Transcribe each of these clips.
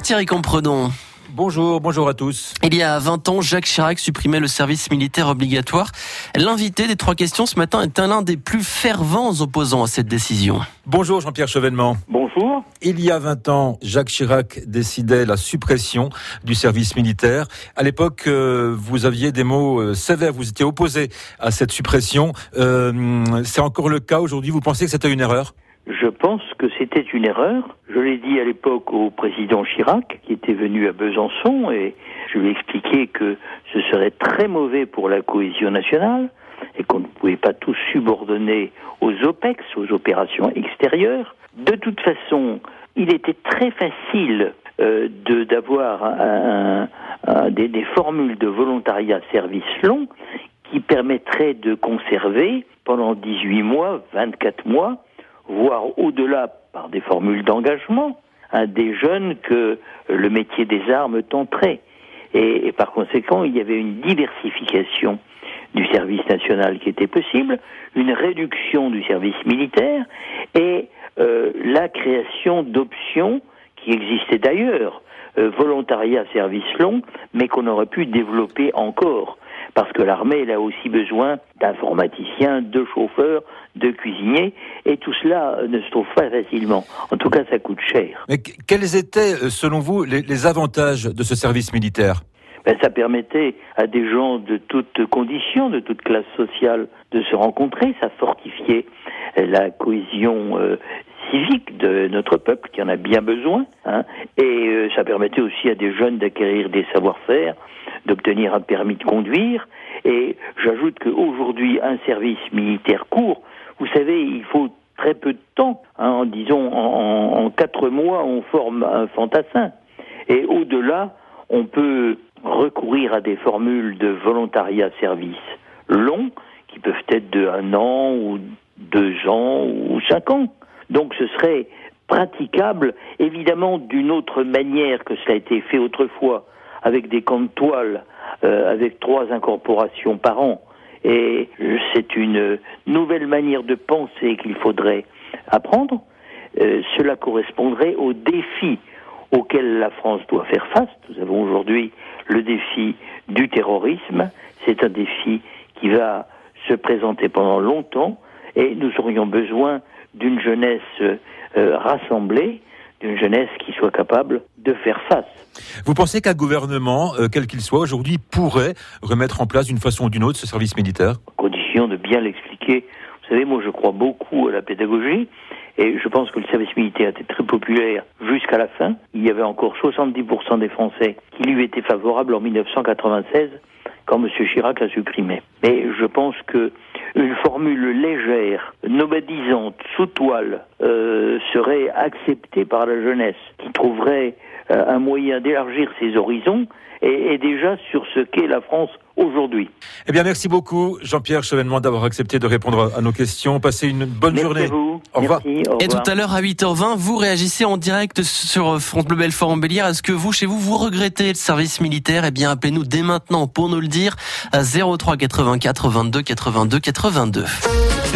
Bonjour Thierry Comprenons. Bonjour, bonjour à tous. Il y a 20 ans, Jacques Chirac supprimait le service militaire obligatoire. L'invité des trois questions ce matin est l'un des plus fervents opposants à cette décision. Bonjour Jean-Pierre Chevènement. Bonjour. Il y a 20 ans, Jacques Chirac décidait la suppression du service militaire. À l'époque, euh, vous aviez des mots euh, sévères, vous étiez opposé à cette suppression. Euh, c'est encore le cas aujourd'hui, vous pensez que c'était une erreur? Pense que c'était une erreur. Je l'ai dit à l'époque au président Chirac, qui était venu à Besançon, et je lui ai expliqué que ce serait très mauvais pour la cohésion nationale, et qu'on ne pouvait pas tout subordonner aux OPEX, aux opérations extérieures. De toute façon, il était très facile euh, d'avoir des, des formules de volontariat service long qui permettraient de conserver pendant 18 mois, 24 mois, voire au-delà par des formules d'engagement, à des jeunes que le métier des armes tenterait. Et, par conséquent, il y avait une diversification du service national qui était possible, une réduction du service militaire et euh, la création d'options qui existaient d'ailleurs, euh, volontariat service long, mais qu'on aurait pu développer encore parce que l'armée elle a aussi besoin d'informaticiens, de chauffeurs, de cuisiniers, et tout cela ne se trouve pas facilement. En tout cas, ça coûte cher. Mais quels étaient, euh, selon vous, les, avantages de ce service militaire? Ben, ça permettait à des gens de toutes conditions, de toute classe sociale, de se rencontrer. Ça fortifiait la cohésion euh, civique de notre peuple, qui en a bien besoin. Hein. et euh, ça permettait aussi à des jeunes d'acquérir des savoir-faire, d'obtenir un permis de conduire. Et j'ajoute qu'aujourd'hui, un service militaire court, vous savez, il faut très peu de temps. Hein, disons, en, en quatre mois, on forme un fantassin. Et au-delà, on peut recourir à des formules de volontariat service longs, qui peuvent être de un an ou deux ans ou cinq ans. Donc ce serait praticable, évidemment, d'une autre manière que cela a été fait autrefois, avec des camps de toile, euh, avec trois incorporations par an. Et c'est une nouvelle manière de penser qu'il faudrait apprendre. Euh, cela correspondrait aux défis auxquels la France doit faire face. Nous avons aujourd'hui le défi du terrorisme. C'est un défi qui va se présenter pendant longtemps et nous aurions besoin d'une jeunesse euh, rassemblée, d'une jeunesse qui soit capable de faire face. Vous pensez qu'un gouvernement, euh, quel qu'il soit aujourd'hui, pourrait remettre en place d'une façon ou d'une autre ce service militaire? À condition de bien l'expliquer. Vous savez, moi je crois beaucoup à la pédagogie et je pense que le service militaire était très populaire jusqu'à la fin. Il y avait encore 70% des Français qui lui étaient favorables en 1996 quand M. Chirac l'a supprimé. Mais je pense que une formule légère, nomadisante, sous toile, euh, serait acceptée par la jeunesse, qui trouverait euh, un moyen d'élargir ses horizons et, déjà sur ce qu'est la France aujourd'hui. Eh bien, merci beaucoup, Jean-Pierre Chevènement, d'avoir accepté de répondre à nos questions. Passez une bonne journée. Au revoir. Et tout à l'heure, à 8h20, vous réagissez en direct sur France Bleu Belfort en Bélière. Est-ce que vous, chez vous, vous regrettez le service militaire? Eh bien, appelez-nous dès maintenant pour nous le dire à 03 84 22 82 82.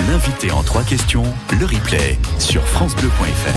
L'invité en trois questions, le replay sur FranceBleu.fr.